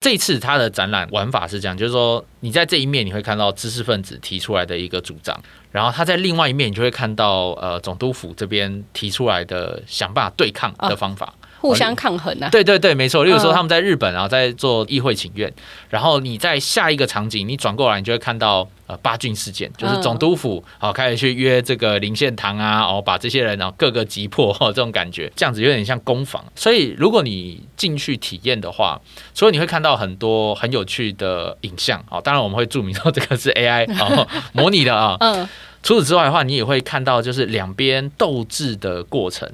这次他的展览玩法是这样，就是说你在这一面你会看到知识分子提出来的一个主张，然后他在另外一面你就会看到呃总督府这边提出来的想办法对抗的方法。哦互相抗衡啊！对对对，没错。例如说，他们在日本，然后在做议会请愿，然后你在下一个场景，你转过来，你就会看到呃八郡事件，就是总督府好开始去约这个林献堂啊，哦把这些人然后各个击破，这种感觉，这样子有点像攻防。所以如果你进去体验的话，所以你会看到很多很有趣的影像哦。当然我们会注明说这个是 AI 哦 模拟的啊。嗯。除此之外的话，你也会看到就是两边斗智的过程。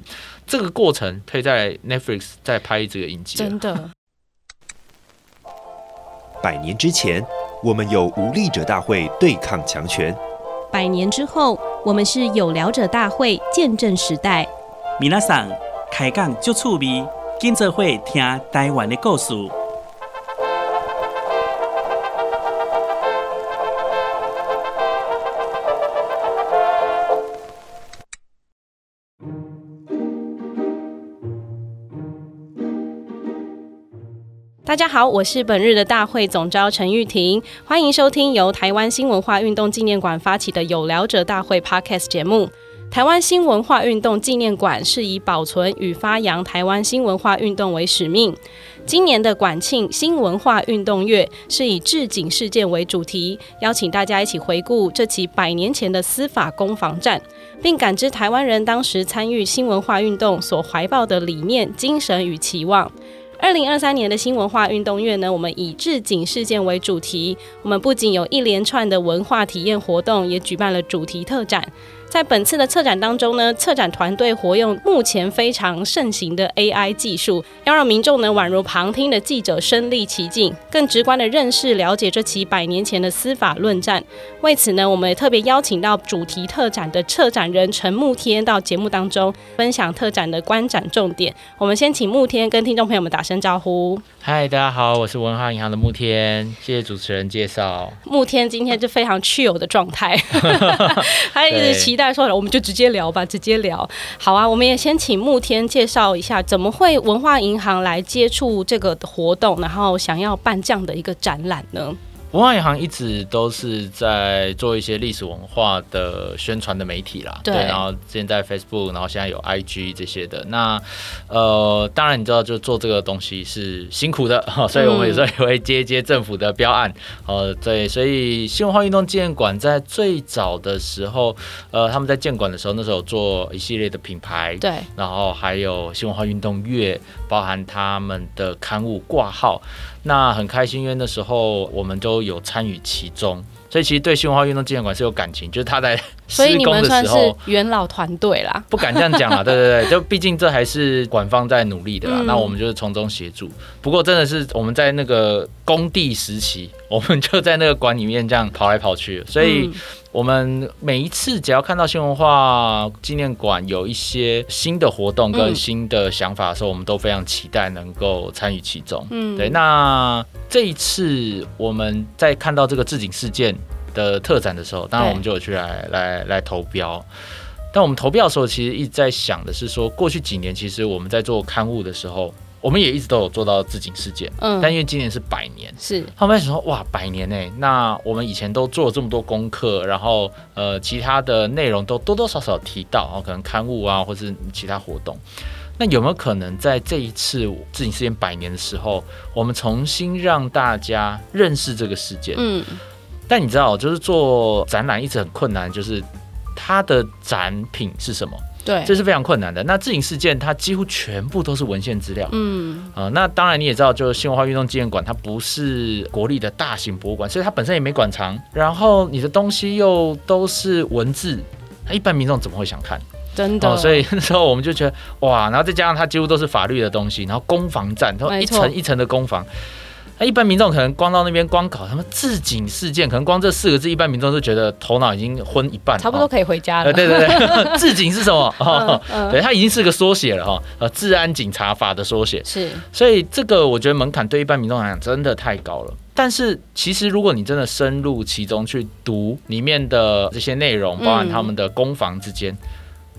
这个过程可以在 Netflix 再拍这个影集。真的。百年之前，我们有无力者大会对抗强权；百年之后，我们是有聊者大会见证时代。米娜桑开讲就趣味，跟着会听台湾的故事。大家好，我是本日的大会总召陈玉婷，欢迎收听由台湾新文化运动纪念馆发起的有聊者大会 Podcast 节目。台湾新文化运动纪念馆是以保存与发扬台湾新文化运动为使命。今年的馆庆新文化运动月是以治警事件为主题，邀请大家一起回顾这起百年前的司法攻防战，并感知台湾人当时参与新文化运动所怀抱的理念、精神与期望。二零二三年的新文化运动月呢，我们以置景事件为主题，我们不仅有一连串的文化体验活动，也举办了主题特展。在本次的策展当中呢，策展团队活用目前非常盛行的 AI 技术，要让民众呢宛如旁听的记者身历其境，更直观的认识了解这起百年前的司法论战。为此呢，我们也特别邀请到主题特展的策展人陈慕天到节目当中分享特展的观展重点。我们先请慕天跟听众朋友们打声招呼。嗨，大家好，我是文化银行的慕天，谢谢主持人介绍。慕天今天就非常 chill 的状态，他一直期待。再说了，我们就直接聊吧，直接聊。好啊，我们也先请慕天介绍一下，怎么会文化银行来接触这个活动，然后想要办这样的一个展览呢？文化银行一直都是在做一些历史文化的宣传的媒体啦，对，然后现在 Facebook，然后现在有 IG 这些的。那呃，当然你知道，就做这个东西是辛苦的，所以我们有时候也会接一接政府的标案。呃，对，所以新文化运动纪念馆在最早的时候，呃，他们在建馆的时候，那时候做一系列的品牌，对，然后还有新文化运动月，包含他们的刊物挂号。那很开心，因为那时候我们都有参与其中，所以其实对新文化运动纪念馆是有感情，就是他在 施工的时候，元老团队啦，不敢这样讲啦，对对对，就毕竟这还是馆方在努力的啦，嗯、那我们就是从中协助。不过真的是我们在那个工地时期，我们就在那个馆里面这样跑来跑去，所以。嗯我们每一次只要看到新文化纪念馆有一些新的活动跟新的想法的时候，嗯、我们都非常期待能够参与其中。嗯，对。那这一次我们在看到这个置景事件的特展的时候，当然我们就有去来来来投标。但我们投标的时候，其实一直在想的是说，过去几年其实我们在做刊物的时候。我们也一直都有做到自警事件，嗯，但因为今年是百年，是他们在想说，哇，百年呢？那我们以前都做了这么多功课，然后呃，其他的内容都多多少少提到，然后可能刊物啊，或是其他活动，那有没有可能在这一次自警事件百年的时候，我们重新让大家认识这个事件？嗯，但你知道，就是做展览一直很困难，就是它的展品是什么？对，这是非常困难的。那治警事件，它几乎全部都是文献资料。嗯，啊、呃，那当然你也知道，就是新文化运动纪念馆，它不是国立的大型博物馆，所以它本身也没馆藏。然后你的东西又都是文字，那一般民众怎么会想看？真的。哦、所以那时候我们就觉得，哇，然后再加上它几乎都是法律的东西，然后攻防战，然后一层一层的攻防。那一般民众可能光到那边光搞什么自警事件，可能光这四个字，一般民众都觉得头脑已经昏一半，差不多可以回家了。对对对，自警是什么？哦嗯嗯、对，它已经是个缩写了哈，呃，治安警察法的缩写。是，所以这个我觉得门槛对一般民众来讲真的太高了。但是其实如果你真的深入其中去读里面的这些内容，包含他们的攻防之间，嗯、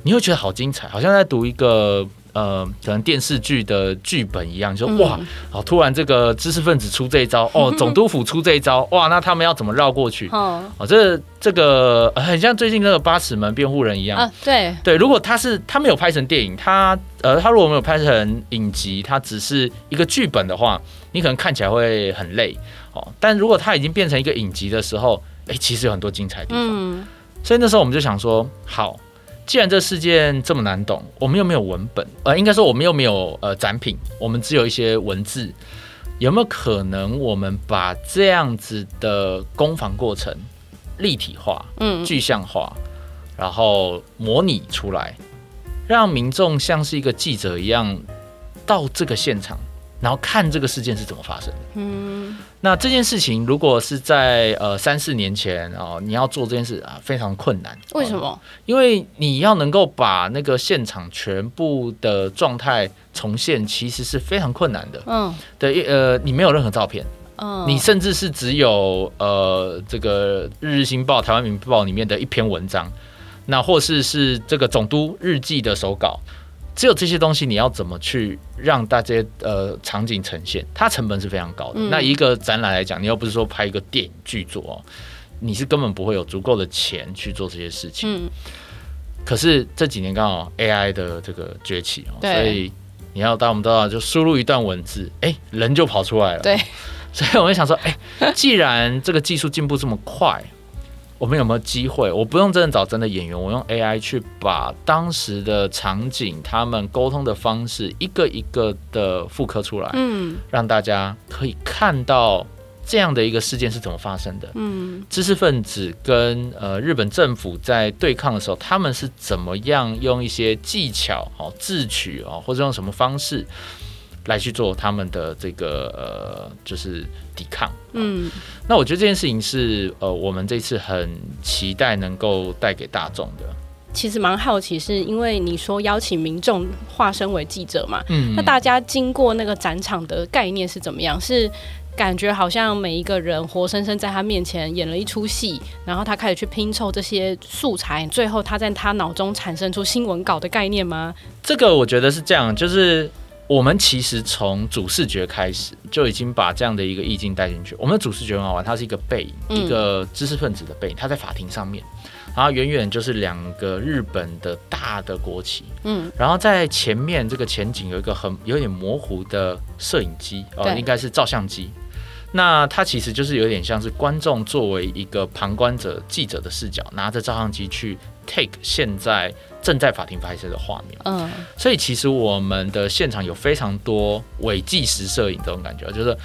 你会觉得好精彩，好像在读一个。呃，可能电视剧的剧本一样，就说哇，好，突然这个知识分子出这一招，哦，总督府出这一招，哇，那他们要怎么绕过去？哦，这这个很像最近那个八尺门辩护人一样啊，对对，如果他是他没有拍成电影，他呃，他如果没有拍成影集，他只是一个剧本的话，你可能看起来会很累哦。但如果他已经变成一个影集的时候，哎，其实有很多精彩的地方。嗯，所以那时候我们就想说，好。既然这事件这么难懂，我们又没有文本，呃，应该说我们又没有呃展品，我们只有一些文字，有没有可能我们把这样子的攻防过程立体化、嗯，具象化，然后模拟出来，让民众像是一个记者一样到这个现场。然后看这个事件是怎么发生的。嗯，那这件事情如果是在呃三四年前哦，你要做这件事啊，非常困难。为什么？因为你要能够把那个现场全部的状态重现，其实是非常困难的。嗯，对，呃，你没有任何照片。嗯，你甚至是只有呃这个《日日新报》《台湾民报》里面的一篇文章，那或是是这个总督日记的手稿。只有这些东西，你要怎么去让大家呃场景呈现？它成本是非常高的。嗯、那一个展览来讲，你又不是说拍一个电影剧作，你是根本不会有足够的钱去做这些事情。嗯、可是这几年刚好 AI 的这个崛起哦，所以你要当我们知道，就输入一段文字，哎、欸，人就跑出来了。对，所以我就想说，哎、欸，既然这个技术进步这么快。我们有没有机会？我不用真的找真的演员，我用 AI 去把当时的场景、他们沟通的方式一个一个的复刻出来，嗯，让大家可以看到这样的一个事件是怎么发生的，嗯，知识分子跟呃日本政府在对抗的时候，他们是怎么样用一些技巧哦智取哦，或者用什么方式。来去做他们的这个呃，就是抵抗。嗯，那我觉得这件事情是呃，我们这次很期待能够带给大众的。其实蛮好奇，是因为你说邀请民众化身为记者嘛？嗯，那大家经过那个展场的概念是怎么样？是感觉好像每一个人活生生在他面前演了一出戏，然后他开始去拼凑这些素材，最后他在他脑中产生出新闻稿的概念吗？这个我觉得是这样，就是。我们其实从主视觉开始就已经把这样的一个意境带进去。我们的主视觉很好玩，它是一个背影，嗯、一个知识分子的背影，他在法庭上面，然后远远就是两个日本的大的国旗，嗯，然后在前面这个前景有一个很有点模糊的摄影机，哦，应该是照相机。那它其实就是有点像是观众作为一个旁观者、记者的视角，拿着照相机去 take 现在正在法庭拍摄的画面。嗯，所以其实我们的现场有非常多伪纪实摄影这种感觉，就是。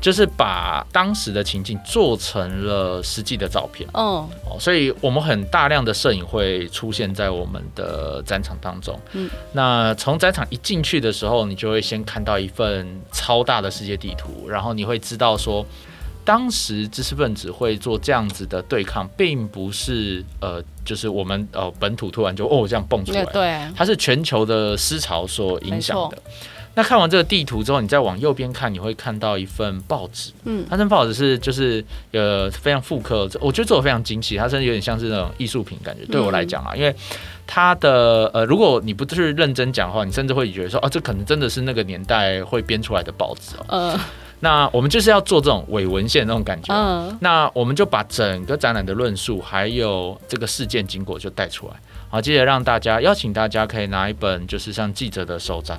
就是把当时的情境做成了实际的照片哦，所以我们很大量的摄影会出现在我们的展场当中。嗯，那从展场一进去的时候，你就会先看到一份超大的世界地图，然后你会知道说，当时知识分子会做这样子的对抗，并不是呃，就是我们呃本土突然就哦这样蹦出来，对，它是全球的思潮所影响的。那看完这个地图之后，你再往右边看，你会看到一份报纸。嗯，那份报纸是就是呃非常复刻，我觉得做的非常精细，它甚至有点像是那种艺术品感觉。对我来讲啊，因为它的呃，如果你不是认真讲的话，你甚至会觉得说，哦，这可能真的是那个年代会编出来的报纸哦。嗯。那我们就是要做这种伪文献那种感觉。嗯。那我们就把整个展览的论述还有这个事件经过就带出来，好，接着让大家邀请大家可以拿一本就是像记者的手札。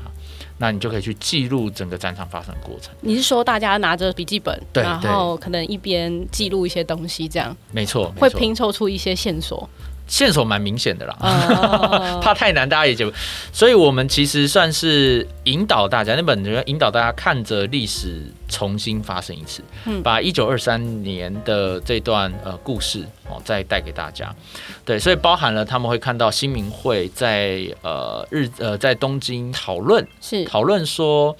那你就可以去记录整个展场发生的过程。你是说大家拿着笔记本，然后可能一边记录一些东西，这样？没错，会拼凑出一些线索。线索蛮明显的啦，哦、怕太难大家也就，所以我们其实算是引导大家，那本就引导大家看着历史重新发生一次，嗯、把一九二三年的这段呃故事哦再带给大家。对，所以包含了他们会看到新民会在呃日呃在东京讨论，是讨论说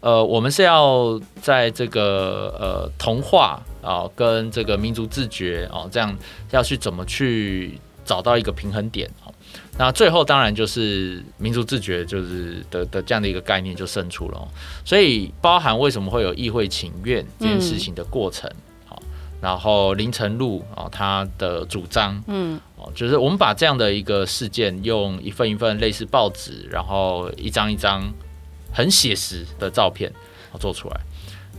呃我们是要在这个呃同化啊、呃、跟这个民族自觉哦、呃、这样要去怎么去。找到一个平衡点，那最后当然就是民族自觉，就是的的这样的一个概念就胜出了。所以包含为什么会有议会请愿这件事情的过程，好，然后林呈禄啊他的主张，嗯，哦，就是我们把这样的一个事件用一份一份类似报纸，然后一张一张很写实的照片做出来。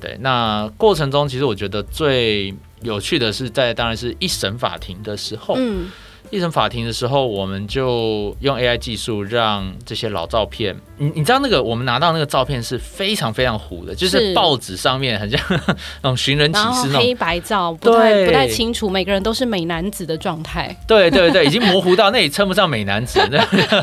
对，那过程中其实我觉得最有趣的是在当然是一审法庭的时候。嗯一审法庭的时候，我们就用 AI 技术让这些老照片，你你知道那个我们拿到那个照片是非常非常糊的，就是报纸上面很像 那种寻人启事那种。黑白照，不太不太清楚，每个人都是美男子的状态。对对对，已经模糊到那也称不上美男子，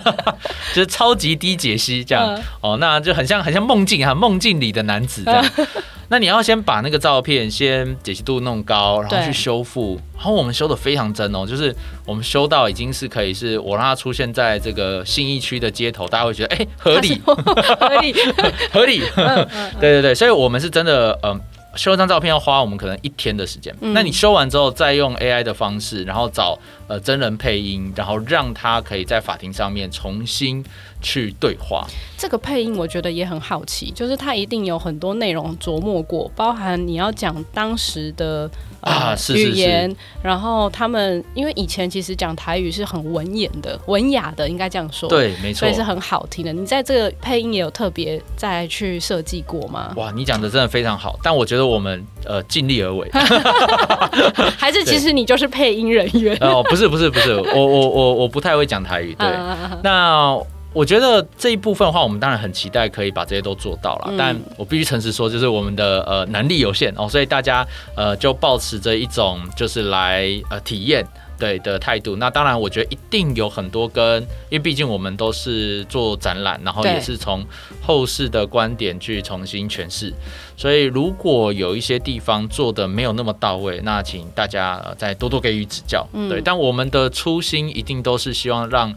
就是超级低解析这样、嗯、哦，那就很像很像梦境哈，梦境里的男子这样。嗯 那你要先把那个照片先解析度弄高，然后去修复。然后我们修的非常真哦，就是我们修到已经是可以是我让它出现在这个信义区的街头，大家会觉得哎、欸、合理，合理，合理。对对对，所以我们是真的嗯。修一张照片要花我们可能一天的时间，嗯，那你修完之后再用 AI 的方式，然后找呃真人配音，然后让他可以在法庭上面重新去对话。这个配音我觉得也很好奇，就是他一定有很多内容琢磨过，包含你要讲当时的。啊，语言，然后他们因为以前其实讲台语是很文言的、文雅的，应该这样说。对，没错，所以是很好听的。你在这个配音也有特别再去设计过吗？哇，你讲的真的非常好，但我觉得我们呃尽力而为。还是其实你就是配音人员？哦，不是不是不是，我我我我不太会讲台语。对，那。我觉得这一部分的话，我们当然很期待可以把这些都做到了，嗯，但我必须诚实说，就是我们的呃能力有限哦，所以大家呃就保持着一种就是来呃体验对的态度。那当然，我觉得一定有很多跟，因为毕竟我们都是做展览，然后也是从后世的观点去重新诠释，所以如果有一些地方做的没有那么到位，那请大家再多多给予指教。嗯，对，但我们的初心一定都是希望让。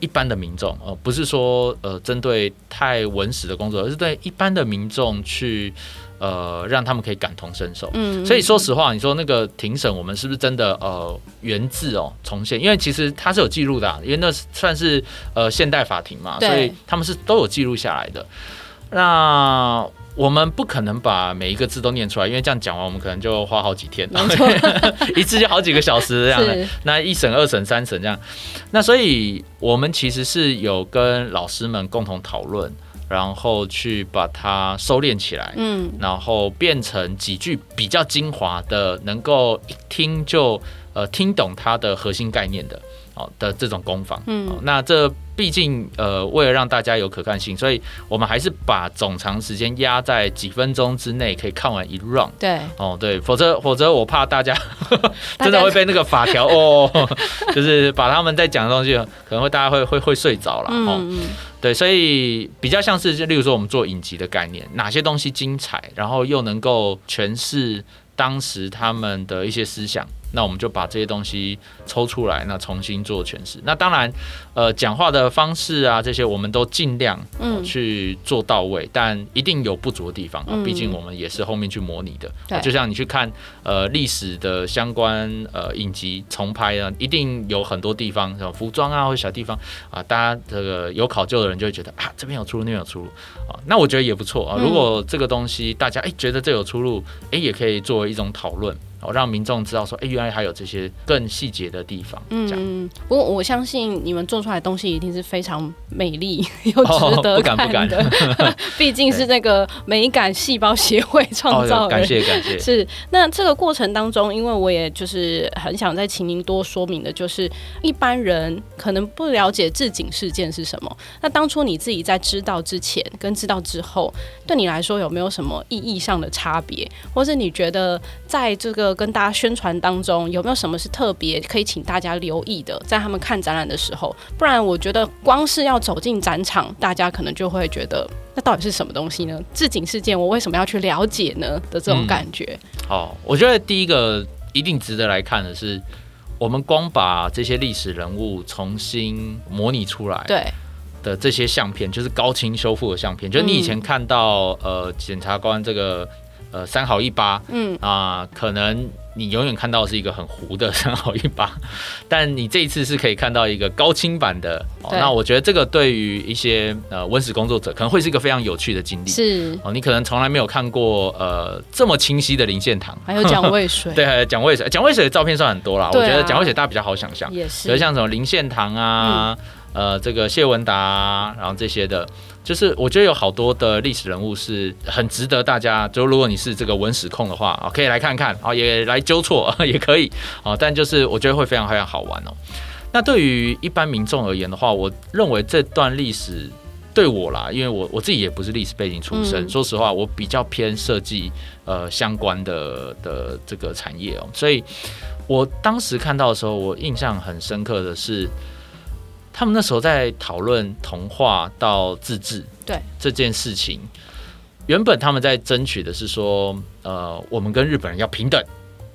一般的民众，呃，不是说呃针对太文史的工作，而是对一般的民众去，呃，让他们可以感同身受。嗯，所以说实话，你说那个庭审，我们是不是真的呃原字哦重现？因为其实它是有记录的，因为那算是呃现代法庭嘛，所以他们是都有记录下来的。那我们不可能把每一个字都念出来，因为这样讲完，我们可能就花好几天，一次就好几个小时这样的。那一审、二审、三审这样，那所以我们其实是有跟老师们共同讨论，然后去把它收敛起来，嗯，然后变成几句比较精华的，能够一听就呃听懂它的核心概念的，哦的这种攻防，嗯，那这。毕竟，呃，为了让大家有可看性，所以我们还是把总长时间压在几分钟之内，可以看完一 round。对，哦，对，否则否则我怕大家真的会被那个法条哦，就是把他们在讲的东西，可能会大家会会会睡着了。哦，嗯，对，所以比较像是，就例如说我们做影集的概念，哪些东西精彩，然后又能够诠释当时他们的一些思想。那我们就把这些东西抽出来，那重新做诠释。那当然，呃，讲话的方式啊，这些我们都尽量嗯去做到位，嗯，但一定有不足的地方啊。毕竟我们也是后面去模拟的。对，就像你去看呃历史的相关呃影集重拍啊，一定有很多地方，像服装啊或者小地方啊，大家这个有考究的人就会觉得啊，这边有出入，那边有出入啊。那我觉得也不错啊。如果这个东西大家哎觉得这有出入，哎也可以作为一种讨论。哦，让民众知道说，哎、欸，原来还有这些更细节的地方。嗯，不过我相信你们做出来的东西一定是非常美丽 又值得看的。哦、不敢不敢，毕竟是那个美感细胞协会创造的、哦。感谢感谢。是，那这个过程当中，因为我也就是很想再请您多说明的，就是一般人可能不了解置景事件是什么。那当初你自己在知道之前跟知道之后，对你来说有没有什么意义上的差别，或是你觉得在这个跟大家宣传当中有没有什么是特别可以请大家留意的？在他们看展览的时候，不然我觉得光是要走进展场，大家可能就会觉得那到底是什么东西呢？置景事件，我为什么要去了解呢？的这种感觉。好、嗯，我觉得第一个一定值得来看的是，我们光把这些历史人物重新模拟出来，对的这些相片，就是高清修复的相片，就是你以前看到呃检察官这个。呃三好一八，嗯啊、呃，可能你永远看到是一个很糊的三好一八，但你这一次是可以看到一个高清版的。哦、那我觉得这个对于一些呃温室工作者可能会是一个非常有趣的经历。是哦，你可能从来没有看过呃这么清晰的林献堂，还有蒋渭水。对，蒋渭水，蒋渭水的照片算很多啦。啊、我觉得蒋渭水大家比较好想象，也是，比如像什么林献堂啊。嗯呃，这个谢文达、啊，然后这些的，就是我觉得有好多的历史人物是很值得大家，就如果你是这个文史控的话啊，可以来看看啊，也来纠错 也可以啊，但就是我觉得会非常非常好玩哦。那对于一般民众而言的话，我认为这段历史对我啦，因为我我自己也不是历史背景出身，嗯、说实话，我比较偏设计呃相关的的这个产业哦，所以我当时看到的时候，我印象很深刻的是。他们那时候在讨论同化到自治对这件事情，原本他们在争取的是说，呃，我们跟日本人要平等，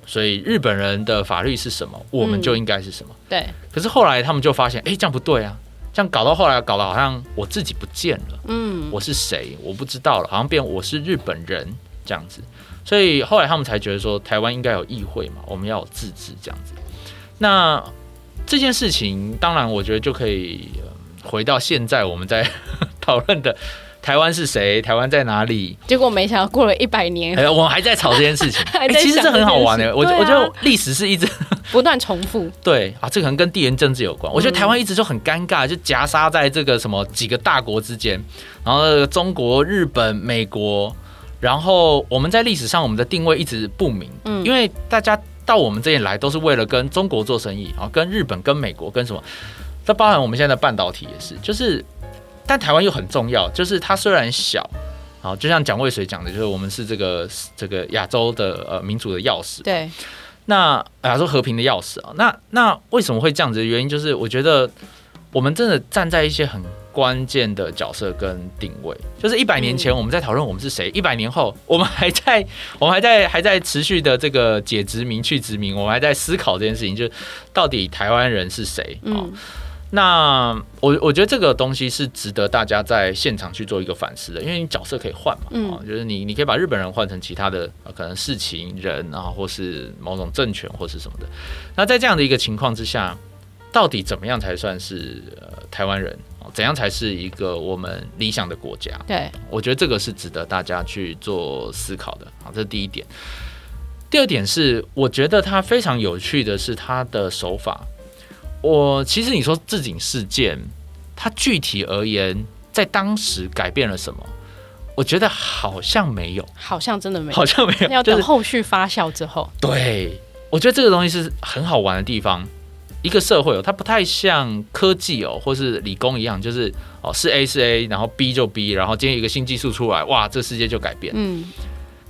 所以日本人的法律是什么，我们就应该是什么。对。可是后来他们就发现，哎，这样不对啊，这样搞到后来搞得好像我自己不见了，嗯，我是谁我不知道了，好像变我是日本人这样子。所以后来他们才觉得说，台湾应该有议会嘛，我们要有自治这样子。那。这件事情，当然，我觉得就可以回到现在我们在 讨论的台湾是谁，台湾在哪里？结果没想到过了一百年，哎，我们还在吵这件事情。哎，其实这很好玩的，我我觉得历史是一直 不断重复。对啊，这可能跟地缘政治有关。我觉得台湾一直就很尴尬，就夹杀在这个什么几个大国之间，然后中国、日本、美国，然后我们在历史上我们的定位一直不明，嗯，因为大家。到我们这里来都是为了跟中国做生意啊，跟日本、跟美国、跟什么？这包含我们现在的半导体也是，就是，但台湾又很重要，就是它虽然小，好，就像蒋渭水讲的，就是我们是这个这个亚洲的呃民主的钥匙。对，那亚洲和平的钥匙啊，那那为什么会这样子的原因，就是我觉得我们真的站在一些很。关键的角色跟定位，就是一百年前我们在讨论我们是谁，一百年后我们还在，我们还在还在持续的这个解殖民去殖民，我们还在思考这件事情，就是到底台湾人是谁？嗯，那我我觉得这个东西是值得大家在现场去做一个反思的，因为你角色可以换嘛，嗯，就是你你可以把日本人换成其他的可能事情人啊，或是某种政权或是什么的。那在这样的一个情况之下，到底怎么样才算是呃台湾人？怎样才是一个我们理想的国家？对，我觉得这个是值得大家去做思考的。好，这是第一点。第二点是，我觉得它非常有趣的是它的手法。我其实你说自警事件，它具体而言，在当时改变了什么？我觉得好像没有，好像真的没有，好像没有，要等后续发酵之后。对，我觉得这个东西是很好玩的地方。一个社会哦，它不太像科技哦，或是理工一样，就是哦是 A 是 A，然后 B 就 B，然后今天一个新技术出来，哇，这世界就改变。嗯，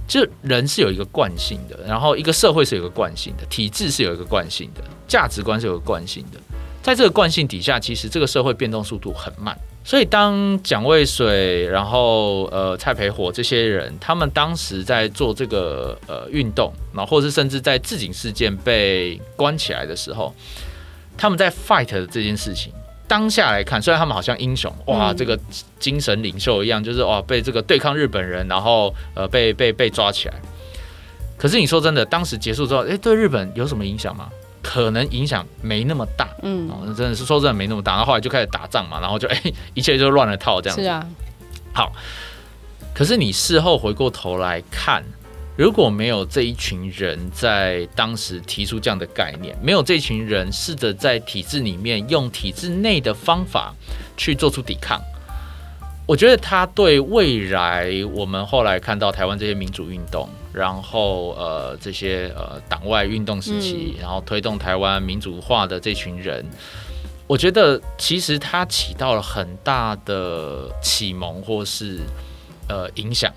就人是有一个惯性的，然后一个社会是有一个惯性的，体制是有一个惯性的，价值观是有一个惯性的。在这个惯性底下，其实这个社会变动速度很慢。所以当蒋渭水，然后呃蔡培火这些人，他们当时在做这个呃运动，然后或是甚至在自警事件被关起来的时候。他们在 fight 的这件事情，当下来看，虽然他们好像英雄，哇，这个精神领袖一样，就是哇，被这个对抗日本人，然后呃被被被抓起来。可是你说真的，当时结束之后，哎，对日本有什么影响吗？可能影响没那么大，嗯，真的是说真的没那么大。然后后来就开始打仗嘛，然后就哎，一切就乱了套这样子。是啊，好。可是你事后回过头来看。如果没有这一群人在当时提出这样的概念，没有这群人试着在体制里面用体制内的方法去做出抵抗，我觉得他对未来我们后来看到台湾这些民主运动，然后呃这些呃党外运动时期，然后推动台湾民主化的这群人，我觉得其实他起到了很大的启蒙或是呃影响。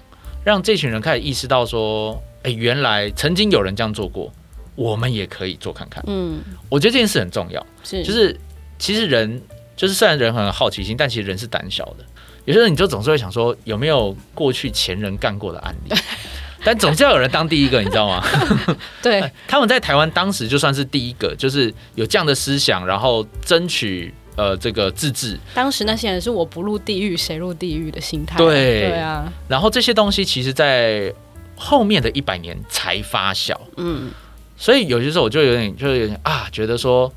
让这群人开始意识到说，哎，原来曾经有人这样做过，我们也可以做看看。嗯，我觉得这件事很重要。是，就是其实人就是虽然人很有好奇心，但其实人是胆小的。有些时候你就总是会想说，有没有过去前人干过的案例？但总是要有人当第一个，你知道吗？对，他们在台湾当时就算是第一个，就是有这样的思想，然后争取。呃，这个自治，当时那些人是我不入地狱谁入地狱的心态。对对啊，然后这些东西其实，在后面的一百年才发酵。嗯，所以有些时候我就有点，就有点啊，觉得说，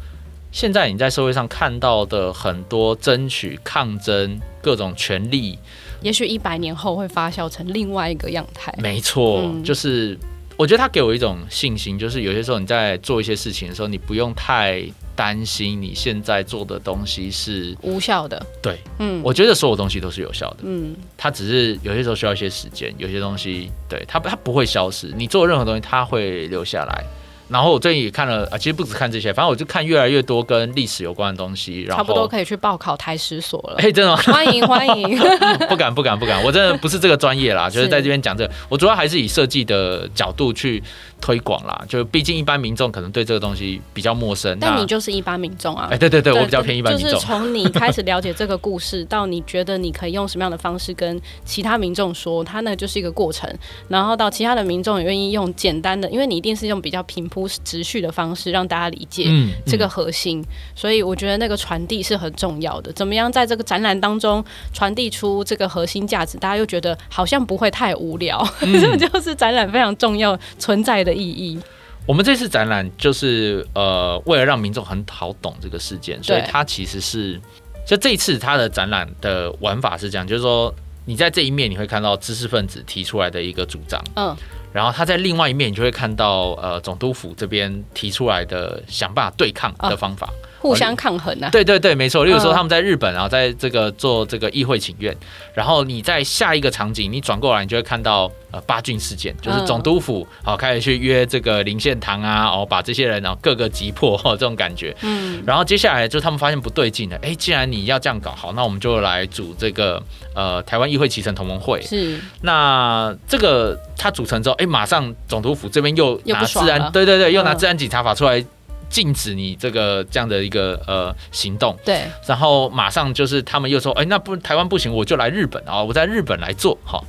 现在你在社会上看到的很多争取、抗争、各种权利，也许一百年后会发酵成另外一个样态。没错，嗯、就是我觉得他给我一种信心，就是有些时候你在做一些事情的时候，你不用太。担心你现在做的东西是无效的，对，嗯，我觉得所有东西都是有效的，嗯，它只是有些时候需要一些时间，有些东西，对，它它不会消失，你做任何东西，它会留下来。然后我最近也看了啊，其实不止看这些，反正我就看越来越多跟历史有关的东西。然后差不多可以去报考台史所了。哎，真的吗？欢 迎欢迎。不敢不敢不敢，我真的不是这个专业啦，就是在这边讲这个，我主要还是以设计的角度去推广啦。就毕竟一般民众可能对这个东西比较陌生。但你就是一般民众啊。哎，对对对，我比较偏一般民众。就是从你开始了解这个故事，到你觉得你可以用什么样的方式跟其他民众说，它那就是一个过程。然后到其他的民众也愿意用简单的，因为你一定是用比较平铺直叙的方式。让大家理解这个核心，嗯嗯、所以我觉得那个传递是很重要的。怎么样在这个展览当中传递出这个核心价值，大家又觉得好像不会太无聊，这、嗯、就是展览非常重要存在的意义。我们这次展览就是呃，为了让民众很好懂这个事件，所以它其实是就这一次它的展览的玩法是这样，就是说你在这一面你会看到知识分子提出来的一个主张，嗯。然后他在另外一面，你就会看到呃总督府这边提出来的想办法对抗的方法。哦互相抗衡啊！对对对，没错。例如说，他们在日本，然后在这个做这个议会请愿，然后你在下一个场景，你转过来，你就会看到呃八郡事件，就是总督府好开始去约这个林献堂啊，哦把这些人然后各个击破这种感觉。嗯。然后接下来就他们发现不对劲了，哎，既然你要这样搞，好，那我们就来组这个呃台湾议会期成同盟会。是。那这个他组成之后，哎，马上总督府这边又拿治安，对对对，又拿治安警察法出来。禁止你这个这样的一个呃行动，对，然后马上就是他们又说，哎，那不台湾不行，我就来日本啊，我在日本来做好。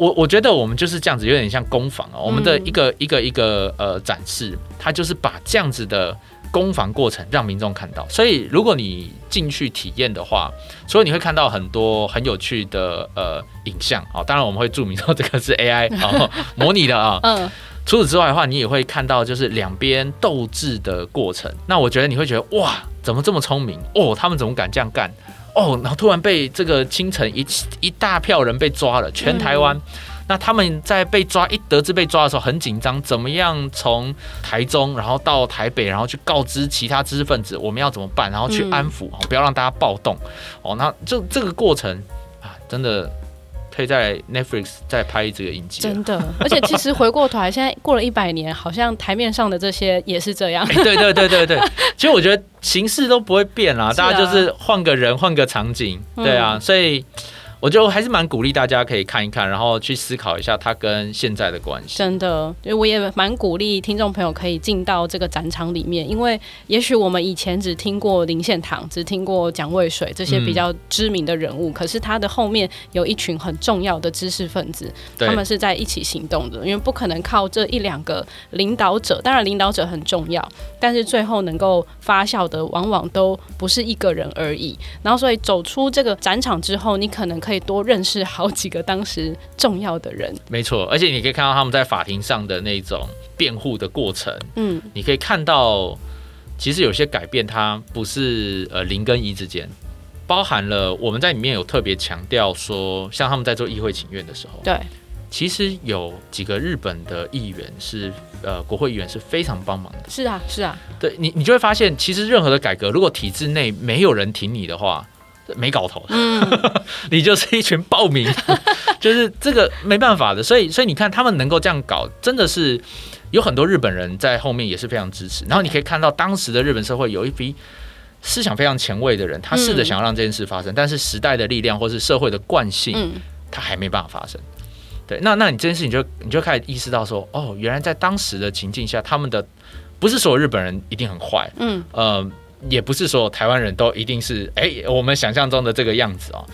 我我觉得我们就是这样子，有点像攻防啊，我们的一个一个一个呃展示，它就是把这样子的攻防过程让民众看到。所以如果你进去体验的话，所以你会看到很多很有趣的呃影像啊，当然我们会注明说这个是 AI 啊 模拟的啊，嗯。除此之外的话，你也会看到就是两边斗智的过程。那我觉得你会觉得哇，怎么这么聪明哦？他们怎么敢这样干哦？然后突然被这个清晨一一大票人被抓了，全台湾。嗯、那他们在被抓一得知被抓的时候很紧张，怎么样从台中然后到台北，然后去告知其他知识分子我们要怎么办，然后去安抚，嗯、不要让大家暴动哦。那就这个过程啊，真的。可以在 Netflix 再拍这个影集，真的。而且其实回过头来，现在过了一百年，好像台面上的这些也是这样。欸、对对对对对，其实我觉得形式都不会变啦，大家就是换个人，换个场景，对啊，所以。我就还是蛮鼓励大家可以看一看，然后去思考一下它跟现在的关系。真的，因为我也蛮鼓励听众朋友可以进到这个展场里面，因为也许我们以前只听过林献堂，只听过蒋渭水这些比较知名的人物，嗯、可是他的后面有一群很重要的知识分子，他们是在一起行动的，因为不可能靠这一两个领导者，当然领导者很重要，但是最后能够发酵的往往都不是一个人而已。然后，所以走出这个展场之后，你可能可。可以多认识好几个当时重要的人，没错，而且你可以看到他们在法庭上的那种辩护的过程，嗯，你可以看到，其实有些改变它不是呃零跟一之间，包含了我们在里面有特别强调说，像他们在做议会请愿的时候，对，其实有几个日本的议员是呃国会议员是非常帮忙的，是啊是啊，对你你就会发现，其实任何的改革，如果体制内没有人挺你的话。没搞头，嗯，你就是一群暴民，就是这个没办法的，所以所以你看他们能够这样搞，真的是有很多日本人在后面也是非常支持。然后你可以看到当时的日本社会有一批思想非常前卫的人，他试着想要让这件事发生，但是时代的力量或是社会的惯性，他还没办法发生。对，那那你这件事情就你就开始意识到说，哦，原来在当时的情境下，他们的不是所有日本人一定很坏，嗯，呃。也不是所有台湾人都一定是哎、欸，我们想象中的这个样子哦，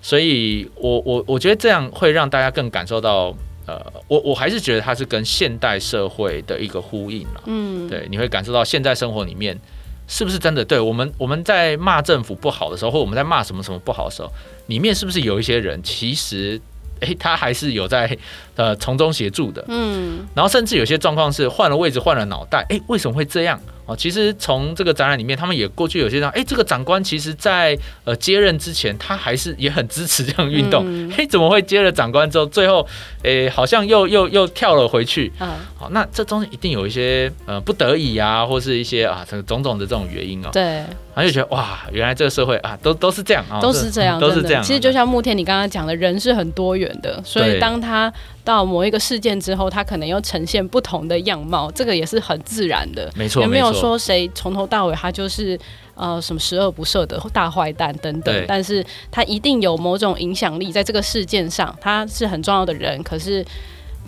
所以我我我觉得这样会让大家更感受到，呃，我我还是觉得它是跟现代社会的一个呼应了，嗯，对，你会感受到现在生活里面是不是真的？对我们我们在骂政府不好的时候，或我们在骂什么什么不好的时候，里面是不是有一些人其实诶、欸，他还是有在呃从中协助的。嗯，然后甚至有些状况是换了位置，换了脑袋，诶、欸，为什么会这样？哦，其实从这个展览里面，他们也过去有些人，哎，这个长官其实在呃接任之前，他还是也很支持这样运动。哎、嗯，怎么会接了长官之后，最后哎好像又又又跳了回去？嗯，好，那这中间一定有一些呃不得已啊，或是一些啊这个种种的这种原因哦。对，然后就觉得哇，原来这个社会啊，都都是这样啊，都是这样，都是这样。其实就像慕天你刚刚讲的，人是很多元的，所以当他到某一个事件之后，他可能又呈现不同的样貌，这个也是很自然的。没错，也没有说谁从从头到尾，他就是呃什么十恶不赦的大坏蛋等等，但是他一定有某种影响力，在这个事件上，他是很重要的人。可是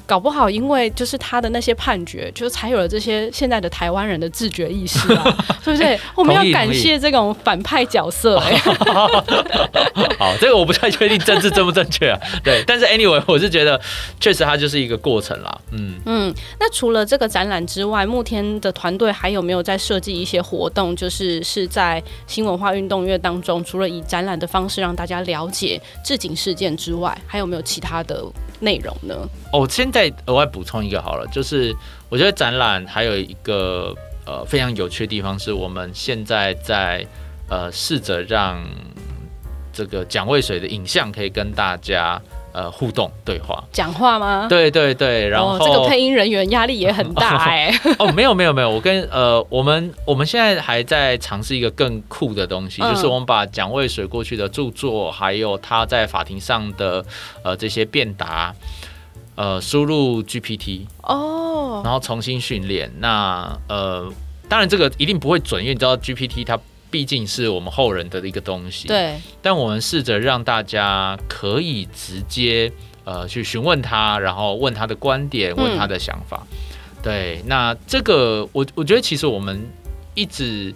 搞不好，因为就是他的那些判决，就是才有了这些现在的台湾人的自觉意识啊，是不是？欸、我们要感谢这种反派角色、欸。好，这个我不太确定政治正不正确啊。对，但是 anyway，我是觉得确实它就是一个过程啦。嗯嗯，那除了这个展览之外，慕天的团队还有没有在设计一些活动？就是是在新文化运动月当中，除了以展览的方式让大家了解置景事件之外，还有没有其他的内容呢？哦，现在额外补充一个好了，就是我觉得展览还有一个呃非常有趣的地方，是我们现在在呃试着让这个蒋渭水的影像可以跟大家呃互动对话，讲话吗？对对对，然后、哦、这个配音人员压力也很大 哎、欸。哦，没有没有没有，我跟呃我们我们现在还在尝试一个更酷的东西，嗯、就是我们把蒋渭水过去的著作，还有他在法庭上的呃这些辩答。呃，输入 GPT 哦，oh. 然后重新训练。那呃，当然这个一定不会准，因为你知道 GPT 它毕竟是我们后人的一个东西。对。但我们试着让大家可以直接呃去询问他，然后问他的观点，问他的想法。嗯、对。那这个我我觉得其实我们一直。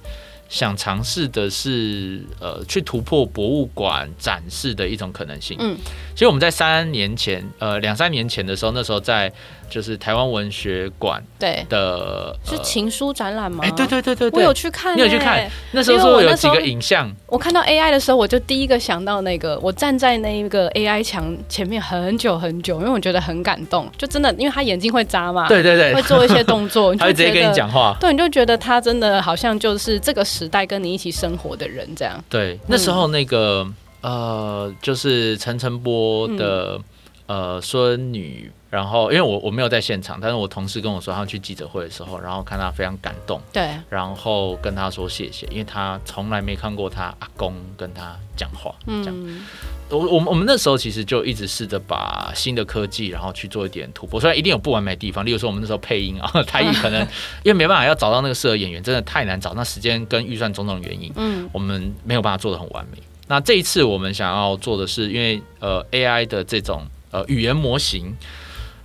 想尝试的是，呃，去突破博物馆展示的一种可能性。嗯，其实我们在三年前，呃，两三年前的时候，那时候在。就是台湾文学馆对的，是情书展览吗？哎，对对对对，我有去看，你有去看？那时候说有几个影像。我看到 AI 的时候，我就第一个想到那个，我站在那一个 AI 墙前面很久很久，因为我觉得很感动，就真的，因为他眼睛会眨嘛，对对对，会做一些动作，他会直接跟你讲话，对，你就觉得他真的好像就是这个时代跟你一起生活的人这样。对，那时候那个呃，就是陈晨波的呃孙女。然后，因为我我没有在现场，但是我同事跟我说，他去记者会的时候，然后看他非常感动，对，然后跟他说谢谢，因为他从来没看过他阿公跟他讲话，嗯、这样。我我们我们那时候其实就一直试着把新的科技，然后去做一点突破，虽然一定有不完美的地方，例如说我们那时候配音啊，台语可能因为没办法要找到那个适合演员，真的太难找，那时间跟预算种种原因，嗯，我们没有办法做的很完美。那这一次我们想要做的是，因为呃 AI 的这种呃语言模型。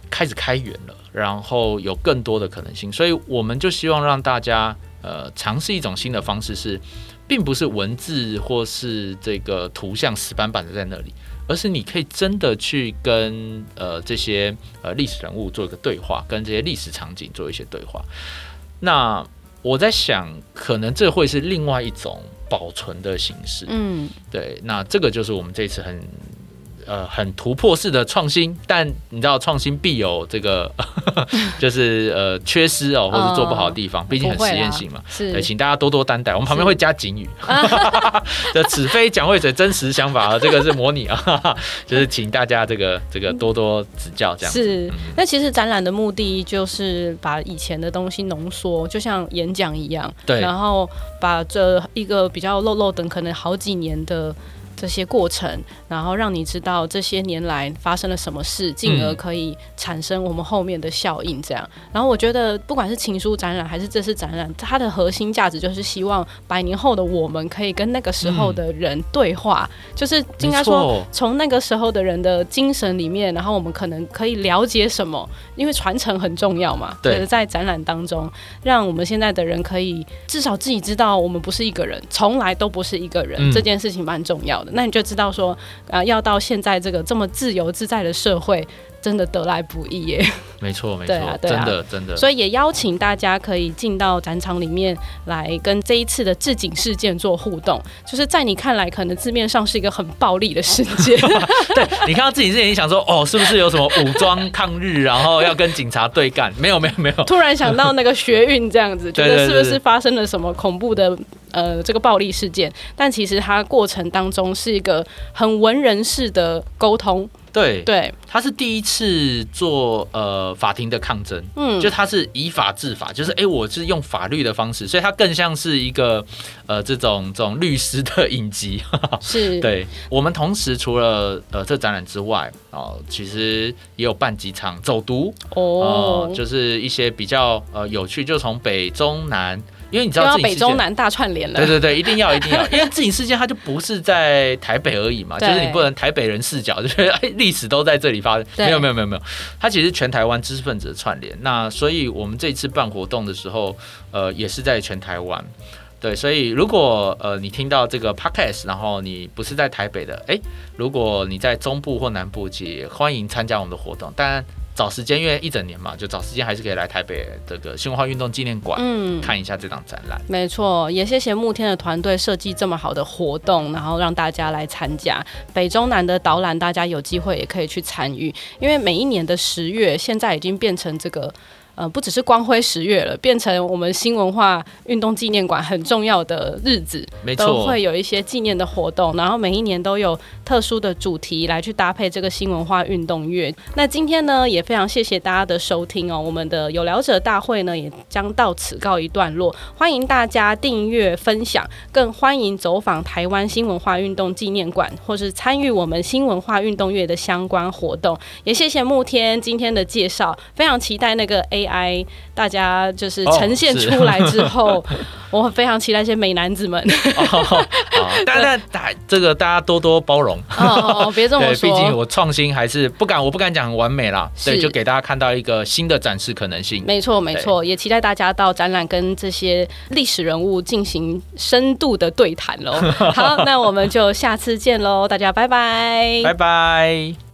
开始开源了，然后有更多的可能性，所以我们就希望让大家呃尝试一种新的方式是，是并不是文字或是这个图像死板板的在那里，而是你可以真的去跟呃这些呃历史人物做一个对话，跟这些历史场景做一些对话。那我在想，可能这会是另外一种保存的形式。嗯，对，那这个就是我们这次很。呃，很突破式的创新，但你知道创新必有这个，就是呃缺失哦，或者做不好的地方，毕竟很实验性嘛。是，对，请大家多多担待。我们旁边会加警语，这此非蒋渭水真实想法啊，这个是模拟啊，就是请大家这个这个多多指教这样。是，那其实展览的目的就是把以前的东西浓缩，就像演讲一样，对，然后把这一个比较漏漏等可能好几年的。这些过程，然后让你知道这些年来发生了什么事，进而可以产生我们后面的效应。这样，然后我觉得，不管是情书展览还是这次展览，它的核心价值就是希望百年后的我们可以跟那个时候的人对话，嗯、就是应该说从那个时候的人的精神里面，然后我们可能可以了解什么，因为传承很重要嘛。对，在展览当中，让我们现在的人可以至少自己知道，我们不是一个人，从来都不是一个人，嗯、这件事情蛮重要的。那你就知道说，啊、呃，要到现在这个这么自由自在的社会，真的得来不易耶。没错，没错，对啊，对啊，真的真的。所以也邀请大家可以进到展场里面来跟这一次的置景事件做互动，就是在你看来可能字面上是一个很暴力的事件。对，你看到自警事件，你想说哦，是不是有什么武装抗日，然后要跟警察对干？没有，没有，没有。突然想到那个学运这样子，觉得是不是发生了什么恐怖的呃这个暴力事件？但其实它过程当中是一个很文人式的沟通。对对，他是第一次做呃法庭的抗争，嗯，就他是以法治法，就是哎，我是用法律的方式，所以他更像是一个呃这种这种律师的影集，是 对。我们同时除了呃这展览之外，哦、呃，其实也有办几场走读哦、呃，就是一些比较呃有趣，就从北中南。因为你知道，北中南大串联了。对对对，一定要 一定要，因为自己事件它就不是在台北而已嘛，就是你不能台北人视角就觉得哎，历史都在这里发生。没有没有没有没有，它其实全台湾知识分子的串联。那所以我们这次办活动的时候，呃，也是在全台湾。对，所以如果呃你听到这个 podcast，然后你不是在台北的，哎，如果你在中部或南部，也欢迎参加我们的活动。当然。找时间，因为一整年嘛，就找时间还是可以来台北这个新文化运动纪念馆，嗯，看一下这档展览。没错，也谢谢慕天的团队设计这么好的活动，然后让大家来参加北中南的导览，大家有机会也可以去参与，因为每一年的十月，现在已经变成这个。呃，不只是光辉十月了，变成我们新文化运动纪念馆很重要的日子，没错，都会有一些纪念的活动，然后每一年都有特殊的主题来去搭配这个新文化运动月。那今天呢，也非常谢谢大家的收听哦，我们的有聊者大会呢，也将到此告一段落。欢迎大家订阅、分享，更欢迎走访台湾新文化运动纪念馆，或是参与我们新文化运动月的相关活动。也谢谢慕天今天的介绍，非常期待那个 A。AI 大家就是呈现出来之后，我非常期待一些美男子们。好，但但大这个大家多多包容。哦，别这么说，毕竟我创新还是不敢，我不敢讲很完美啦。对，就给大家看到一个新的展示可能性。没错，没错，也期待大家到展览跟这些历史人物进行深度的对谈喽。好，那我们就下次见喽，大家拜拜，拜拜。